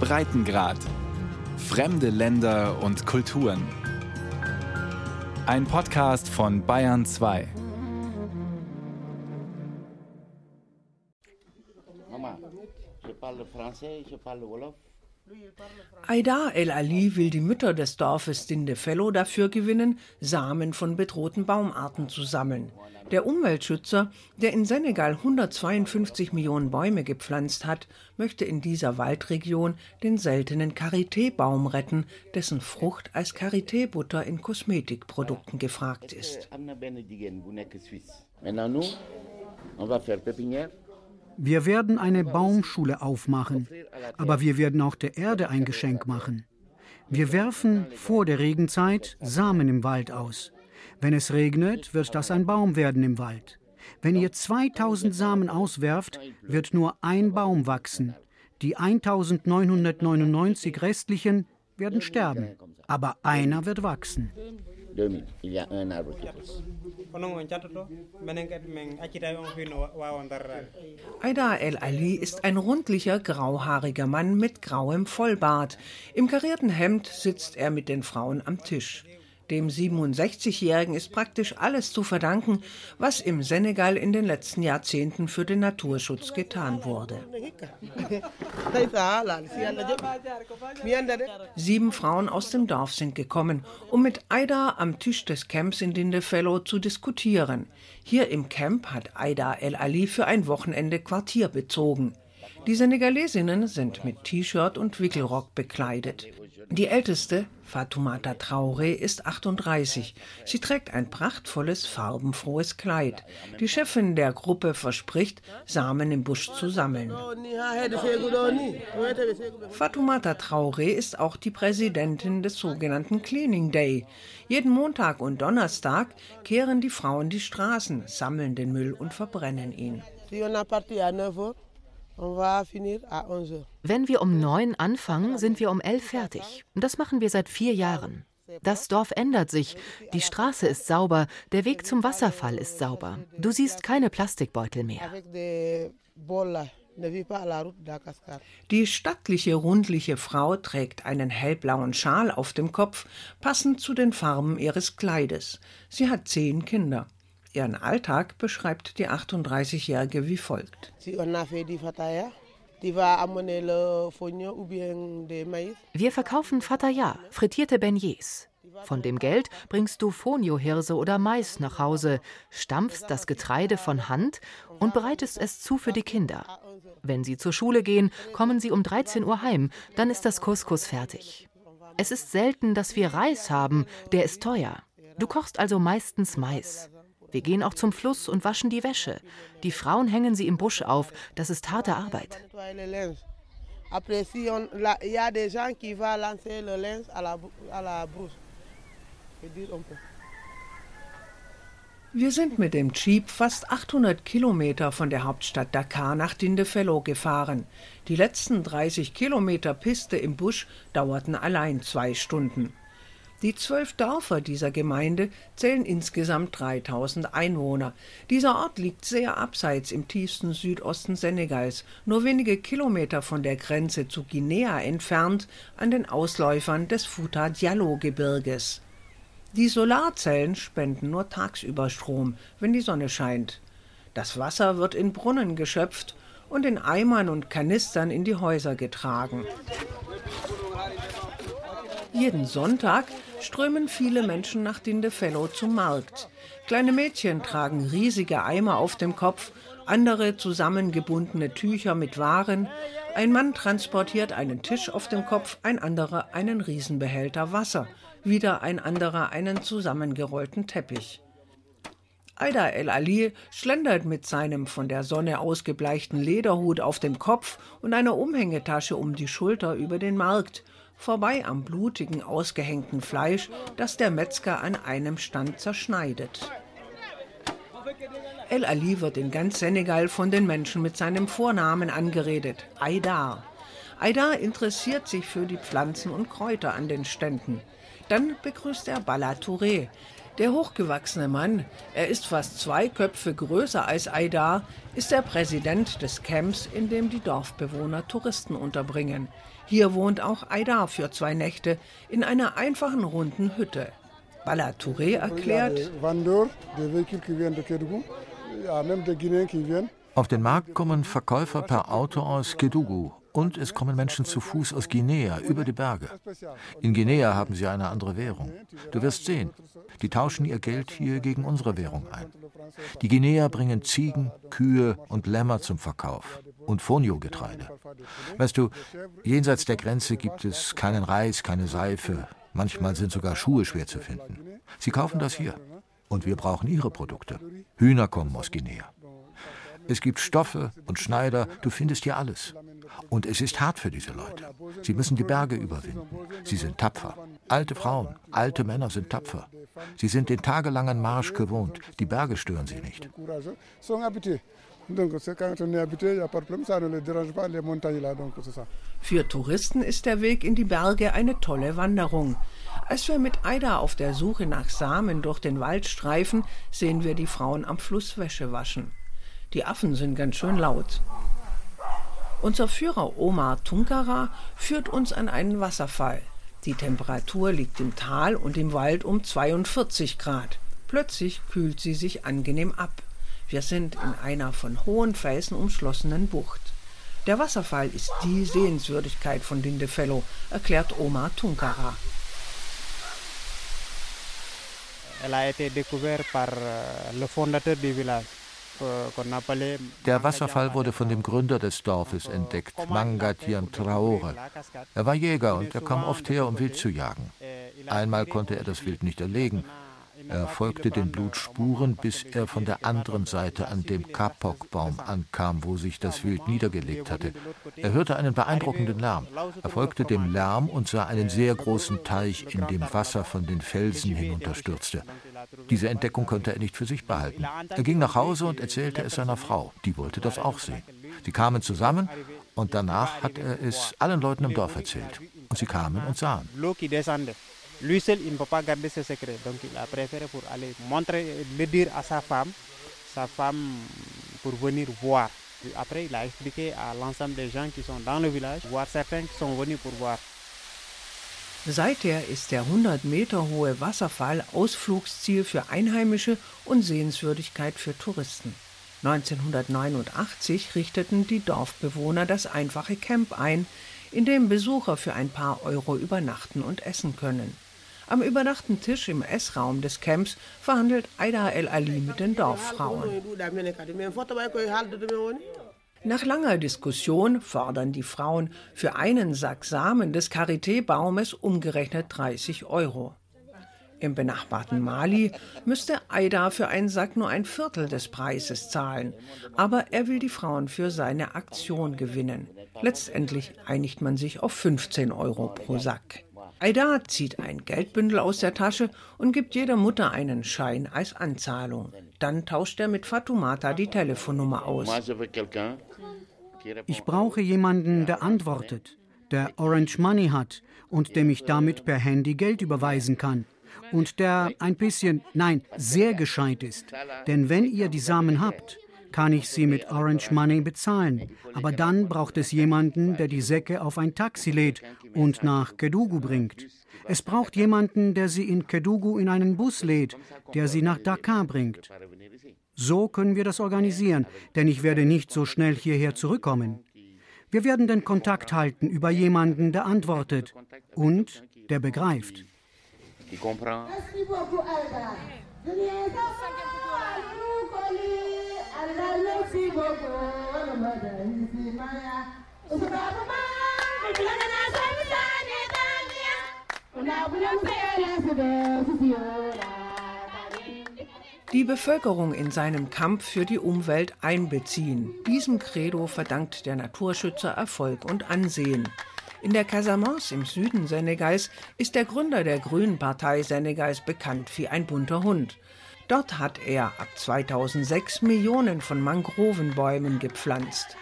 Breitengrad. Fremde Länder und Kulturen. Ein Podcast von Bayern 2. Mama, je parle français, je parle Wolof. Aida El Ali will die Mütter des Dorfes Dindefello dafür gewinnen, Samen von bedrohten Baumarten zu sammeln. Der Umweltschützer, der in Senegal 152 Millionen Bäume gepflanzt hat, möchte in dieser Waldregion den seltenen Karité-Baum retten, dessen Frucht als Karité-Butter in Kosmetikprodukten gefragt ist. Wir werden eine Baumschule aufmachen, aber wir werden auch der Erde ein Geschenk machen. Wir werfen vor der Regenzeit Samen im Wald aus. Wenn es regnet, wird das ein Baum werden im Wald. Wenn ihr 2000 Samen auswerft, wird nur ein Baum wachsen. Die 1999 restlichen werden sterben, aber einer wird wachsen. 2000, il y a un arbre qui pousse. Aida El Ali ist ein rundlicher, grauhaariger Mann mit grauem Vollbart. Im karierten Hemd sitzt er mit den Frauen am Tisch. Dem 67-Jährigen ist praktisch alles zu verdanken, was im Senegal in den letzten Jahrzehnten für den Naturschutz getan wurde. Sieben Frauen aus dem Dorf sind gekommen, um mit Aida am Tisch des Camps in Dindefellow zu diskutieren. Hier im Camp hat Aida El Ali für ein Wochenende Quartier bezogen. Die Senegalesinnen sind mit T-Shirt und Wickelrock bekleidet. Die älteste, Fatoumata Traoré, ist 38. Sie trägt ein prachtvolles, farbenfrohes Kleid. Die Chefin der Gruppe verspricht, Samen im Busch zu sammeln. Fatoumata Traoré ist auch die Präsidentin des sogenannten Cleaning Day. Jeden Montag und Donnerstag kehren die Frauen die Straßen, sammeln den Müll und verbrennen ihn. Wenn wir um neun anfangen, sind wir um elf fertig. Und das machen wir seit vier Jahren. Das Dorf ändert sich. Die Straße ist sauber, der Weg zum Wasserfall ist sauber. Du siehst keine Plastikbeutel mehr. Ne. Die stattliche, rundliche Frau trägt einen hellblauen Schal auf dem Kopf, passend zu den Farben ihres Kleides. Sie hat zehn Kinder. Ihren Alltag beschreibt die 38-Jährige wie folgt. Wir verkaufen Fataya, frittierte Beignets. Von dem Geld bringst du Fonio-Hirse oder Mais nach Hause, stampfst das Getreide von Hand und bereitest es zu für die Kinder. Wenn sie zur Schule gehen, kommen sie um 13 Uhr heim, dann ist das Couscous fertig. Es ist selten, dass wir Reis haben, der ist teuer. Du kochst also meistens Mais. Wir gehen auch zum Fluss und waschen die Wäsche. Die Frauen hängen sie im Busch auf, das ist harte Arbeit. Wir sind mit dem Jeep fast 800 Kilometer von der Hauptstadt Dakar nach Dindefello gefahren. Die letzten 30 Kilometer Piste im Busch dauerten allein zwei Stunden. Die zwölf Dörfer dieser Gemeinde zählen insgesamt 3000 Einwohner. Dieser Ort liegt sehr abseits im tiefsten Südosten Senegals, nur wenige Kilometer von der Grenze zu Guinea entfernt, an den Ausläufern des Futa Diallo-Gebirges. Die Solarzellen spenden nur tagsüber Strom, wenn die Sonne scheint. Das Wasser wird in Brunnen geschöpft und in Eimern und Kanistern in die Häuser getragen. Jeden Sonntag strömen viele Menschen nach Dindefello zum Markt. Kleine Mädchen tragen riesige Eimer auf dem Kopf, andere zusammengebundene Tücher mit Waren. Ein Mann transportiert einen Tisch auf dem Kopf, ein anderer einen Riesenbehälter Wasser, wieder ein anderer einen zusammengerollten Teppich. Aida El Ali schlendert mit seinem von der Sonne ausgebleichten Lederhut auf dem Kopf und einer Umhängetasche um die Schulter über den Markt, vorbei am blutigen, ausgehängten Fleisch, das der Metzger an einem Stand zerschneidet. El Ali wird in ganz Senegal von den Menschen mit seinem Vornamen angeredet, Aidar. Aidar interessiert sich für die Pflanzen und Kräuter an den Ständen. Dann begrüßt er Bala Touré. Der hochgewachsene Mann, er ist fast zwei Köpfe größer als Aidar, ist der Präsident des Camps, in dem die Dorfbewohner Touristen unterbringen. Hier wohnt auch Aidar für zwei Nächte in einer einfachen runden Hütte. Bala Touré erklärt, auf den Markt kommen Verkäufer per Auto aus Kedugu und es kommen Menschen zu Fuß aus Guinea über die Berge. In Guinea haben sie eine andere Währung. Du wirst sehen, die tauschen ihr Geld hier gegen unsere Währung ein. Die Guinea bringen Ziegen, Kühe und Lämmer zum Verkauf und Fonio-Getreide. Weißt du, jenseits der Grenze gibt es keinen Reis, keine Seife. Manchmal sind sogar Schuhe schwer zu finden. Sie kaufen das hier. Und wir brauchen ihre Produkte. Hühner kommen aus Guinea. Es gibt Stoffe und Schneider, du findest hier alles. Und es ist hart für diese Leute. Sie müssen die Berge überwinden. Sie sind tapfer. Alte Frauen, alte Männer sind tapfer. Sie sind den tagelangen Marsch gewohnt. Die Berge stören sie nicht. Für Touristen ist der Weg in die Berge eine tolle Wanderung. Als wir mit Aida auf der Suche nach Samen durch den Wald streifen, sehen wir die Frauen am Fluss Wäsche waschen. Die Affen sind ganz schön laut. Unser Führer Omar Tunkara führt uns an einen Wasserfall. Die Temperatur liegt im Tal und im Wald um 42 Grad. Plötzlich kühlt sie sich angenehm ab. Wir sind in einer von hohen Felsen umschlossenen Bucht. Der Wasserfall ist die Sehenswürdigkeit von Lindefellow, erklärt Omar Tunkara. Elle a été découverte par euh, le fondateur du village. Der Wasserfall wurde von dem Gründer des Dorfes entdeckt, Mangatiam Traore. Er war Jäger und er kam oft her, um Wild zu jagen. Einmal konnte er das Wild nicht erlegen. Er folgte den Blutspuren, bis er von der anderen Seite an dem Kapokbaum ankam, wo sich das Wild niedergelegt hatte. Er hörte einen beeindruckenden Lärm. Er folgte dem Lärm und sah einen sehr großen Teich, in dem Wasser von den Felsen hinunterstürzte. Diese Entdeckung konnte er nicht für sich behalten. Er ging nach Hause und erzählte es seiner Frau. Die wollte das auch sehen. Sie kamen zusammen und danach hat er es allen Leuten im Dorf erzählt. Und sie kamen und sahen. Lui seul, il ne peut pas garder ce secret. Donc il a préféré pour aller montrer, le dire à sa femme, sa femme pour venir voir. Après, il a expliqué à l'ensemble des gens qui sont dans le village, voire certains qui sont venus pour voir. Seither ist der 100 Meter hohe Wasserfall Ausflugsziel für Einheimische und Sehenswürdigkeit für Touristen. 1989 richteten die Dorfbewohner das einfache Camp ein, in dem Besucher für ein paar Euro übernachten und essen können. Am überdachten Tisch im Essraum des Camps verhandelt Aida El Ali mit den Dorffrauen. Nach langer Diskussion fordern die Frauen für einen Sack Samen des Karité-Baumes umgerechnet 30 Euro. Im benachbarten Mali müsste Aida für einen Sack nur ein Viertel des Preises zahlen, aber er will die Frauen für seine Aktion gewinnen. Letztendlich einigt man sich auf 15 Euro pro Sack. Aida zieht ein Geldbündel aus der Tasche und gibt jeder Mutter einen Schein als Anzahlung. Dann tauscht er mit Fatumata die Telefonnummer aus. Ich brauche jemanden, der antwortet, der Orange Money hat und dem ich damit per Handy Geld überweisen kann. Und der ein bisschen, nein, sehr gescheit ist. Denn wenn ihr die Samen habt, kann ich sie mit Orange Money bezahlen. Aber dann braucht es jemanden, der die Säcke auf ein Taxi lädt und nach Kedugu bringt. Es braucht jemanden, der sie in Kedugu in einen Bus lädt, der sie nach Dakar bringt. So können wir das organisieren, denn ich werde nicht so schnell hierher zurückkommen. Wir werden den Kontakt halten über jemanden, der antwortet und der begreift. Die Bevölkerung in seinem Kampf für die Umwelt einbeziehen. Diesem Credo verdankt der Naturschützer Erfolg und Ansehen. In der Casamance im Süden Senegals ist der Gründer der Grünen Partei Senegals bekannt wie ein bunter Hund. Dort hat er ab 2006 Millionen von Mangrovenbäumen gepflanzt.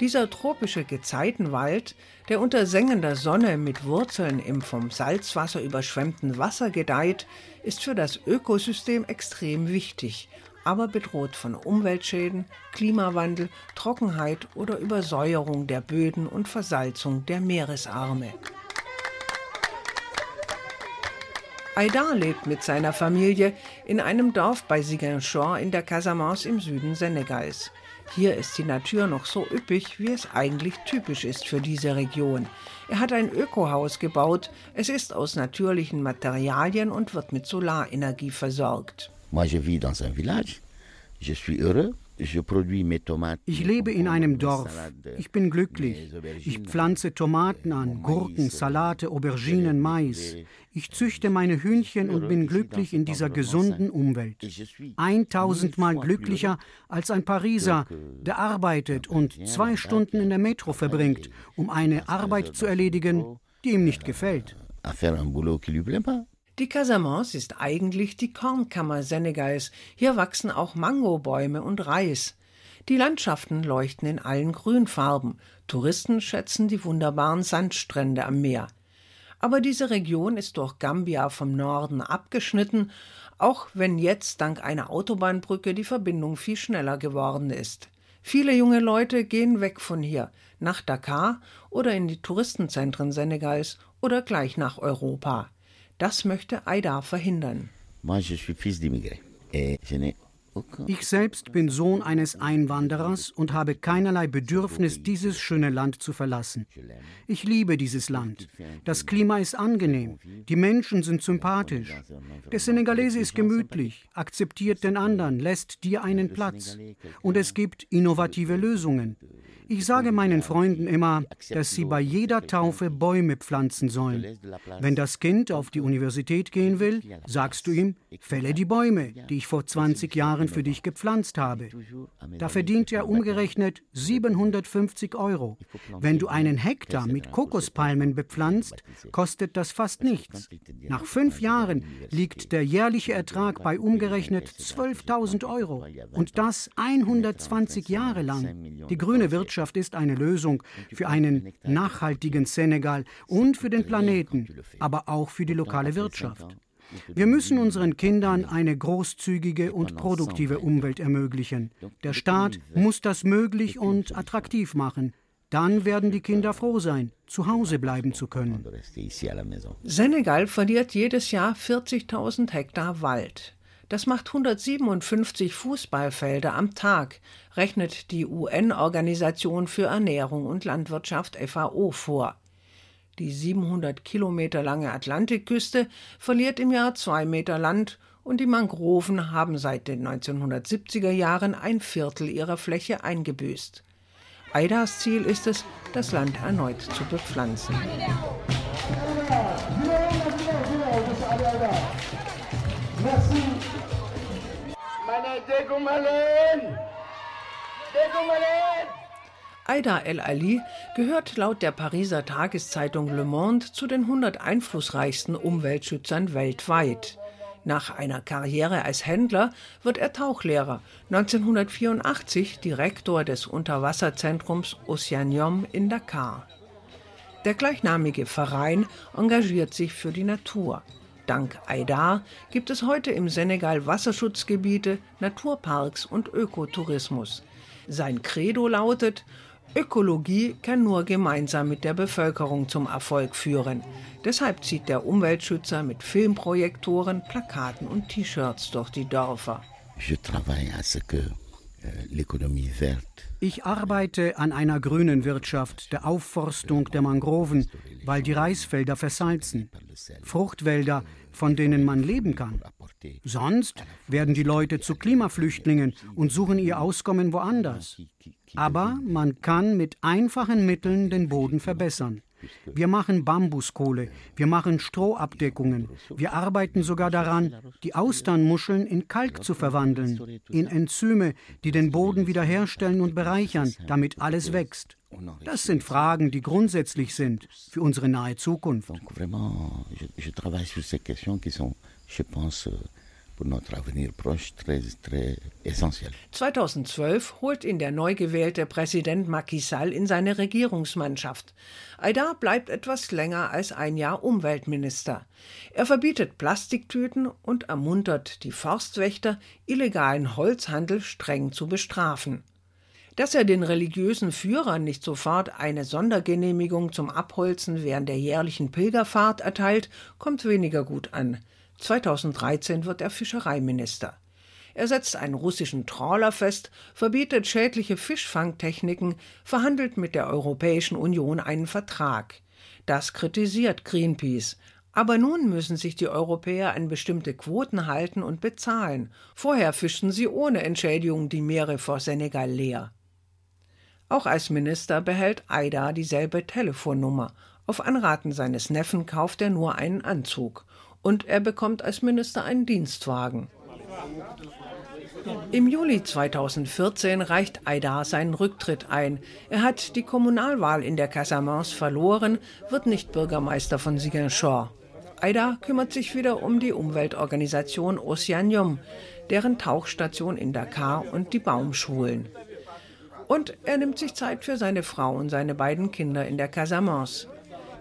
Dieser tropische Gezeitenwald, der unter sengender Sonne mit Wurzeln im vom Salzwasser überschwemmten Wasser gedeiht, ist für das Ökosystem extrem wichtig, aber bedroht von Umweltschäden, Klimawandel, Trockenheit oder Übersäuerung der Böden und Versalzung der Meeresarme. Aidar lebt mit seiner Familie in einem Dorf bei Ziguinchor in der Casamance im Süden Senegals. Hier ist die Natur noch so üppig, wie es eigentlich typisch ist für diese Region. Er hat ein Ökohaus gebaut. Es ist aus natürlichen Materialien und wird mit Solarenergie versorgt. Moi, je vis dans un village. Je suis heureux. Ich lebe in einem Dorf. Ich bin glücklich. Ich pflanze Tomaten an, Gurken, Salate, Auberginen, Mais. Ich züchte meine Hühnchen und bin glücklich in dieser gesunden Umwelt. Eintausendmal glücklicher als ein Pariser, der arbeitet und zwei Stunden in der Metro verbringt, um eine Arbeit zu erledigen, die ihm nicht gefällt. Die Casamance ist eigentlich die Kornkammer Senegals. Hier wachsen auch Mangobäume und Reis. Die Landschaften leuchten in allen Grünfarben. Touristen schätzen die wunderbaren Sandstrände am Meer. Aber diese Region ist durch Gambia vom Norden abgeschnitten, auch wenn jetzt dank einer Autobahnbrücke die Verbindung viel schneller geworden ist. Viele junge Leute gehen weg von hier, nach Dakar oder in die Touristenzentren Senegals oder gleich nach Europa. Das möchte Aida verhindern. Ich selbst bin Sohn eines Einwanderers und habe keinerlei Bedürfnis, dieses schöne Land zu verlassen. Ich liebe dieses Land. Das Klima ist angenehm, die Menschen sind sympathisch. Der Senegalese ist gemütlich, akzeptiert den anderen, lässt dir einen Platz. Und es gibt innovative Lösungen. Ich sage meinen Freunden immer, dass sie bei jeder Taufe Bäume pflanzen sollen. Wenn das Kind auf die Universität gehen will, sagst du ihm, fälle die Bäume, die ich vor 20 Jahren für dich gepflanzt habe. Da verdient er umgerechnet 750 Euro. Wenn du einen Hektar mit Kokospalmen bepflanzt, kostet das fast nichts. Nach fünf Jahren liegt der jährliche Ertrag bei umgerechnet 12.000 Euro. Und das 120 Jahre lang. Die grüne Wirtschaft Landwirtschaft ist eine Lösung für einen nachhaltigen Senegal und für den Planeten, aber auch für die lokale Wirtschaft. Wir müssen unseren Kindern eine großzügige und produktive Umwelt ermöglichen. Der Staat muss das möglich und attraktiv machen. Dann werden die Kinder froh sein, zu Hause bleiben zu können. Senegal verliert jedes Jahr 40.000 Hektar Wald. Das macht 157 Fußballfelder am Tag, rechnet die UN-Organisation für Ernährung und Landwirtschaft FAO vor. Die 700 Kilometer lange Atlantikküste verliert im Jahr zwei Meter Land und die Mangroven haben seit den 1970er Jahren ein Viertel ihrer Fläche eingebüßt. Aidas Ziel ist es, das Land erneut zu bepflanzen. Merci. Aida El Ali gehört laut der Pariser Tageszeitung Le Monde zu den 100 einflussreichsten Umweltschützern weltweit. Nach einer Karriere als Händler wird er Tauchlehrer, 1984 Direktor des Unterwasserzentrums Oceanium in Dakar. Der gleichnamige Verein engagiert sich für die Natur. Dank Aidar gibt es heute im Senegal Wasserschutzgebiete, Naturparks und Ökotourismus. Sein Credo lautet, Ökologie kann nur gemeinsam mit der Bevölkerung zum Erfolg führen. Deshalb zieht der Umweltschützer mit Filmprojektoren, Plakaten und T-Shirts durch die Dörfer. Travaille à ce que euh, l'économie verte ich arbeite an einer grünen Wirtschaft, der Aufforstung der Mangroven, weil die Reisfelder versalzen. Fruchtwälder, von denen man leben kann. Sonst werden die Leute zu Klimaflüchtlingen und suchen ihr Auskommen woanders. Aber man kann mit einfachen Mitteln den Boden verbessern. Wir machen Bambuskohle, wir machen Strohabdeckungen, wir arbeiten sogar daran, die Austernmuscheln in Kalk zu verwandeln, in Enzyme, die den Boden wiederherstellen und bereichern, damit alles wächst. Das sind Fragen, die grundsätzlich sind für unsere nahe Zukunft. Pour notre avenir proche très, très essentiel. 2012 holt ihn der neu gewählte Präsident Macky Sall in seine Regierungsmannschaft. Aida bleibt etwas länger als ein Jahr Umweltminister. Er verbietet Plastiktüten und ermuntert die Forstwächter, illegalen Holzhandel streng zu bestrafen. Dass er den religiösen Führern nicht sofort eine Sondergenehmigung zum Abholzen während der jährlichen Pilgerfahrt erteilt, kommt weniger gut an. 2013 wird er Fischereiminister. Er setzt einen russischen Trawler fest, verbietet schädliche Fischfangtechniken, verhandelt mit der Europäischen Union einen Vertrag. Das kritisiert Greenpeace. Aber nun müssen sich die Europäer an bestimmte Quoten halten und bezahlen. Vorher fischten sie ohne Entschädigung die Meere vor Senegal leer. Auch als Minister behält Aida dieselbe Telefonnummer. Auf Anraten seines Neffen kauft er nur einen Anzug und er bekommt als Minister einen Dienstwagen. Im Juli 2014 reicht Aydar seinen Rücktritt ein. Er hat die Kommunalwahl in der Casamance verloren, wird nicht Bürgermeister von Ziguinchor. Aydar kümmert sich wieder um die Umweltorganisation Oceanium, deren Tauchstation in Dakar und die Baumschulen. Und er nimmt sich Zeit für seine Frau und seine beiden Kinder in der Casamance.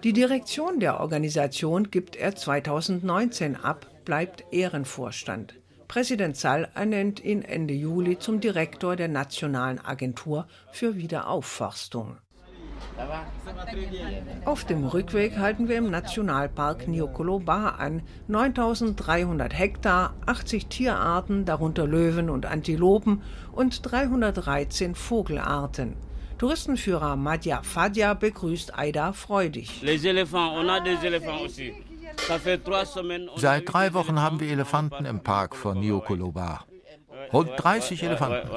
Die Direktion der Organisation gibt er 2019 ab, bleibt Ehrenvorstand. Präsident Sall ernennt ihn Ende Juli zum Direktor der Nationalen Agentur für Wiederaufforstung. Auf dem Rückweg halten wir im Nationalpark Niokolo-Ba an. 9300 Hektar, 80 Tierarten, darunter Löwen und Antilopen und 313 Vogelarten. Touristenführer Madja Fadja begrüßt Aida freudig. Seit drei Wochen haben wir Elefanten im Park von Niokoloba. Rund 30 Elefanten.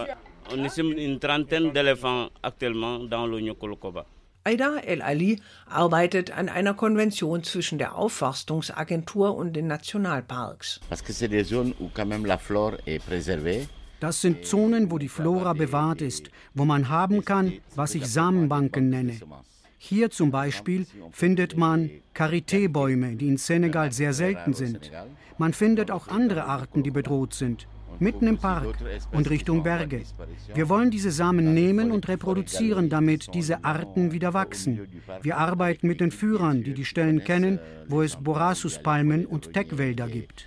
Aida El Ali arbeitet an einer Konvention zwischen der Aufforstungsagentur und den Nationalparks. Parce que c'est des zones où quand même la flore est préservée. Das sind Zonen, wo die Flora bewahrt ist, wo man haben kann, was ich Samenbanken nenne. Hier zum Beispiel findet man Karité-Bäume, die in Senegal sehr selten sind. Man findet auch andere Arten, die bedroht sind, mitten im Park und Richtung Berge. Wir wollen diese Samen nehmen und reproduzieren, damit diese Arten wieder wachsen. Wir arbeiten mit den Führern, die die Stellen kennen, wo es Borassus-Palmen und Teckwälder gibt.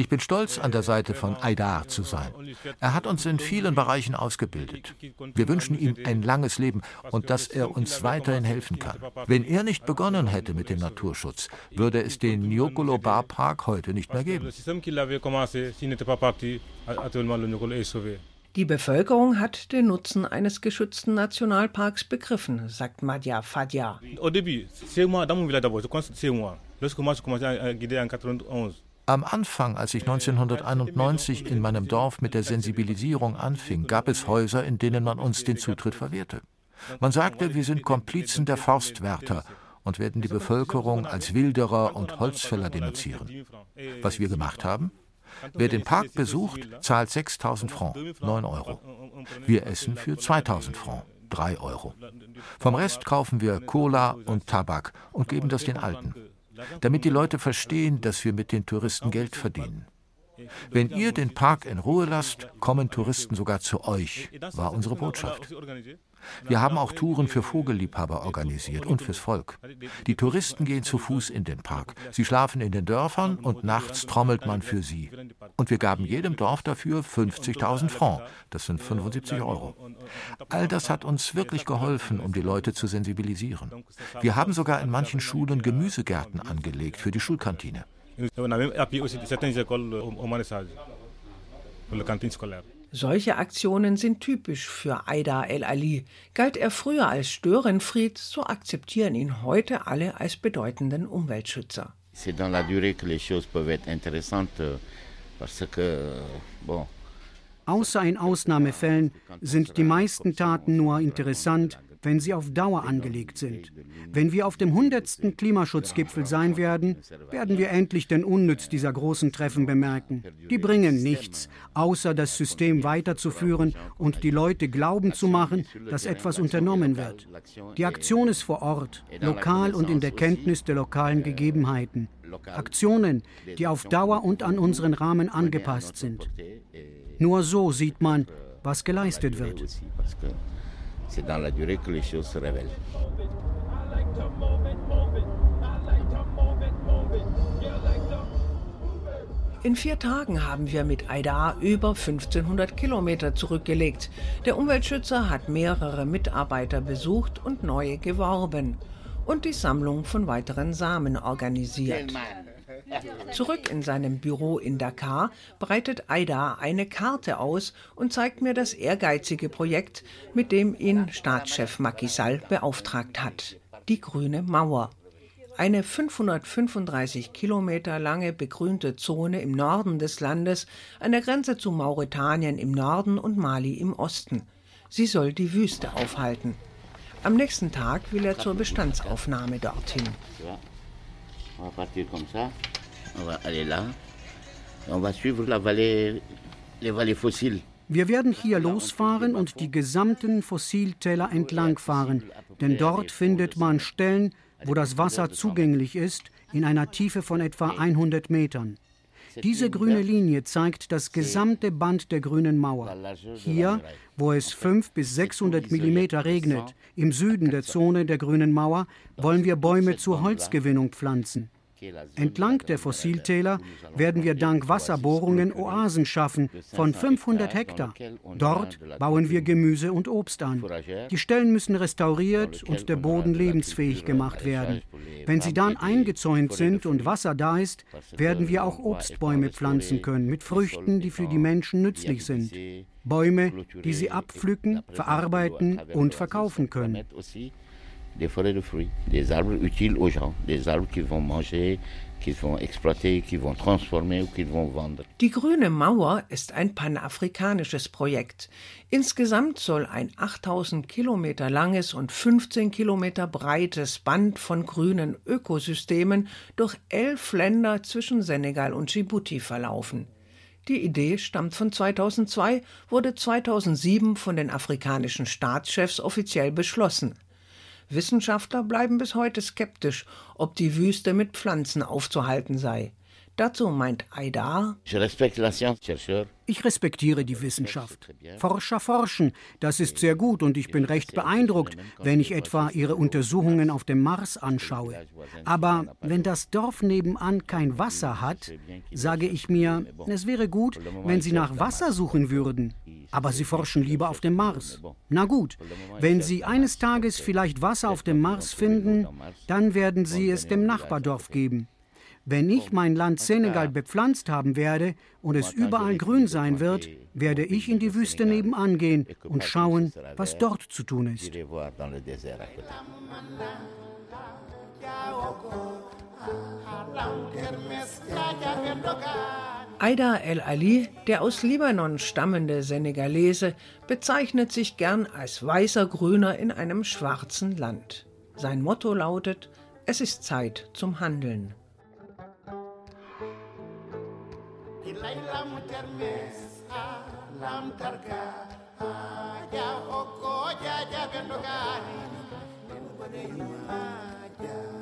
Ich bin stolz, an der Seite von Aydar zu sein. Er hat uns in vielen Bereichen ausgebildet. Wir wünschen ihm ein langes Leben und dass er uns weiterhin helfen kann. Wenn er nicht begonnen hätte mit dem Naturschutz, würde es den Nyokolo Bar Park heute nicht mehr geben. Die Bevölkerung hat den Nutzen eines geschützten Nationalparks begriffen, sagt Madja Fadja. Am Anfang, als ich 1991 in meinem Dorf mit der Sensibilisierung anfing, gab es Häuser, in denen man uns den Zutritt verwehrte. Man sagte, wir sind Komplizen der Forstwärter und werden die Bevölkerung als Wilderer und Holzfäller denunzieren. Was wir gemacht haben? Wer den Park besucht, zahlt 6000 Francs, 9 Euro. Wir essen für 2000 Francs, 3 Euro. Vom Rest kaufen wir Cola und Tabak und geben das den Alten damit die Leute verstehen, dass wir mit den Touristen Geld verdienen. Wenn ihr den Park in Ruhe lasst, kommen Touristen sogar zu euch, war unsere Botschaft. Wir haben auch Touren für Vogelliebhaber organisiert und fürs Volk. Die Touristen gehen zu Fuß in den Park. Sie schlafen in den Dörfern und nachts trommelt man für sie. Und wir gaben jedem Dorf dafür 50.000 Francs. Das sind 75 Euro. All das hat uns wirklich geholfen, um die Leute zu sensibilisieren. Wir haben sogar in manchen Schulen Gemüsegärten angelegt für die Schulkantine. On a même appuyé aussi certaines écoles au. Solche Aktionen sind typisch für Aida el-Ali. Galt er früher als Störenfried, so akzeptieren ihn heute alle als bedeutenden Umweltschützer. Außer in Ausnahmefällen sind die meisten Taten nur interessant, wenn sie auf Dauer angelegt sind. Wenn wir auf dem 100. Klimaschutzgipfel sein werden, werden wir endlich den Unnütz dieser großen Treffen bemerken. Die bringen nichts, außer das System weiterzuführen und die Leute glauben zu machen, dass etwas unternommen wird. Die Aktion ist vor Ort, lokal und in der Kenntnis der lokalen Gegebenheiten. Aktionen, die auf Dauer und an unseren Rahmen angepasst sind. Nur so sieht man, was geleistet wird. In vier Tagen haben wir mit Aida über 1500 Kilometer zurückgelegt. Der Umweltschützer hat mehrere Mitarbeiter besucht und neue geworben und die Sammlung von weiteren Samen organisiert. Zurück in seinem Büro in Dakar breitet Aida eine Karte aus und zeigt mir das ehrgeizige Projekt, mit dem ihn Staatschef Macky Sall beauftragt hat. Die Grüne Mauer. Eine 535 Kilometer lange begrünte Zone im Norden des Landes, an der Grenze zu Mauretanien im Norden und Mali im Osten. Sie soll die Wüste aufhalten. Am nächsten Tag will er zur Bestandsaufnahme dorthin. Wir werden hier losfahren und die gesamten Fossiltäler entlangfahren, denn dort findet man Stellen, wo das Wasser zugänglich ist, in einer Tiefe von etwa 100 Metern. Diese grüne Linie zeigt das gesamte Band der grünen Mauer. Hier, wo es 500 bis 600 Millimeter regnet, im Süden der Zone der grünen Mauer, wollen wir Bäume zur Holzgewinnung pflanzen. Entlang der Fossiltäler werden wir dank Wasserbohrungen Oasen schaffen von 500 Hektar. Dort bauen wir Gemüse und Obst an. Die Stellen müssen restauriert und der Boden lebensfähig gemacht werden. Wenn sie dann eingezäunt sind und Wasser da ist, werden wir auch Obstbäume pflanzen können mit Früchten, die für die Menschen nützlich sind. Bäume, die sie abpflücken, verarbeiten und verkaufen können des forêts de fruits, des arbres utiles aux gens, des arbres qui vont manger, qui vont exploiter, qui vont transformer ou qui vont vendre. Die Grüne Mauer ist ein panafrikanisches Projekt. Insgesamt soll ein 8000 Kilometer langes und 15 Kilometer breites Band von grünen Ökosystemen durch elf Länder zwischen Senegal und Djibouti verlaufen. Die Idee stammt von 2002, wurde 2007 von den afrikanischen Staatschefs offiziell beschlossen. Wissenschaftler bleiben bis heute skeptisch, ob die Wüste mit Pflanzen aufzuhalten sei. Dazu meint Aidar, ich respektiere die Wissenschaft. Forscher forschen, das ist sehr gut und ich bin recht beeindruckt, wenn ich etwa ihre Untersuchungen auf dem Mars anschaue. Aber wenn das Dorf nebenan kein Wasser hat, sage ich mir, es wäre gut, wenn sie nach Wasser suchen würden. Aber sie forschen lieber auf dem Mars. Na gut, wenn sie eines Tages vielleicht Wasser auf dem Mars finden, dann werden sie es dem Nachbardorf geben. Wenn ich mein Land Senegal bepflanzt haben werde und es überall grün sein wird, werde ich in die Wüste nebenan gehen und schauen, was dort zu tun ist. Aida El Ali, der aus Libanon stammende Senegalese, bezeichnet sich gern als weißer Grüner in einem schwarzen Land. Sein Motto lautet: Es ist Zeit zum Handeln. laylam termes a lam tarka a ja okko ja ja bendogari den bode ja.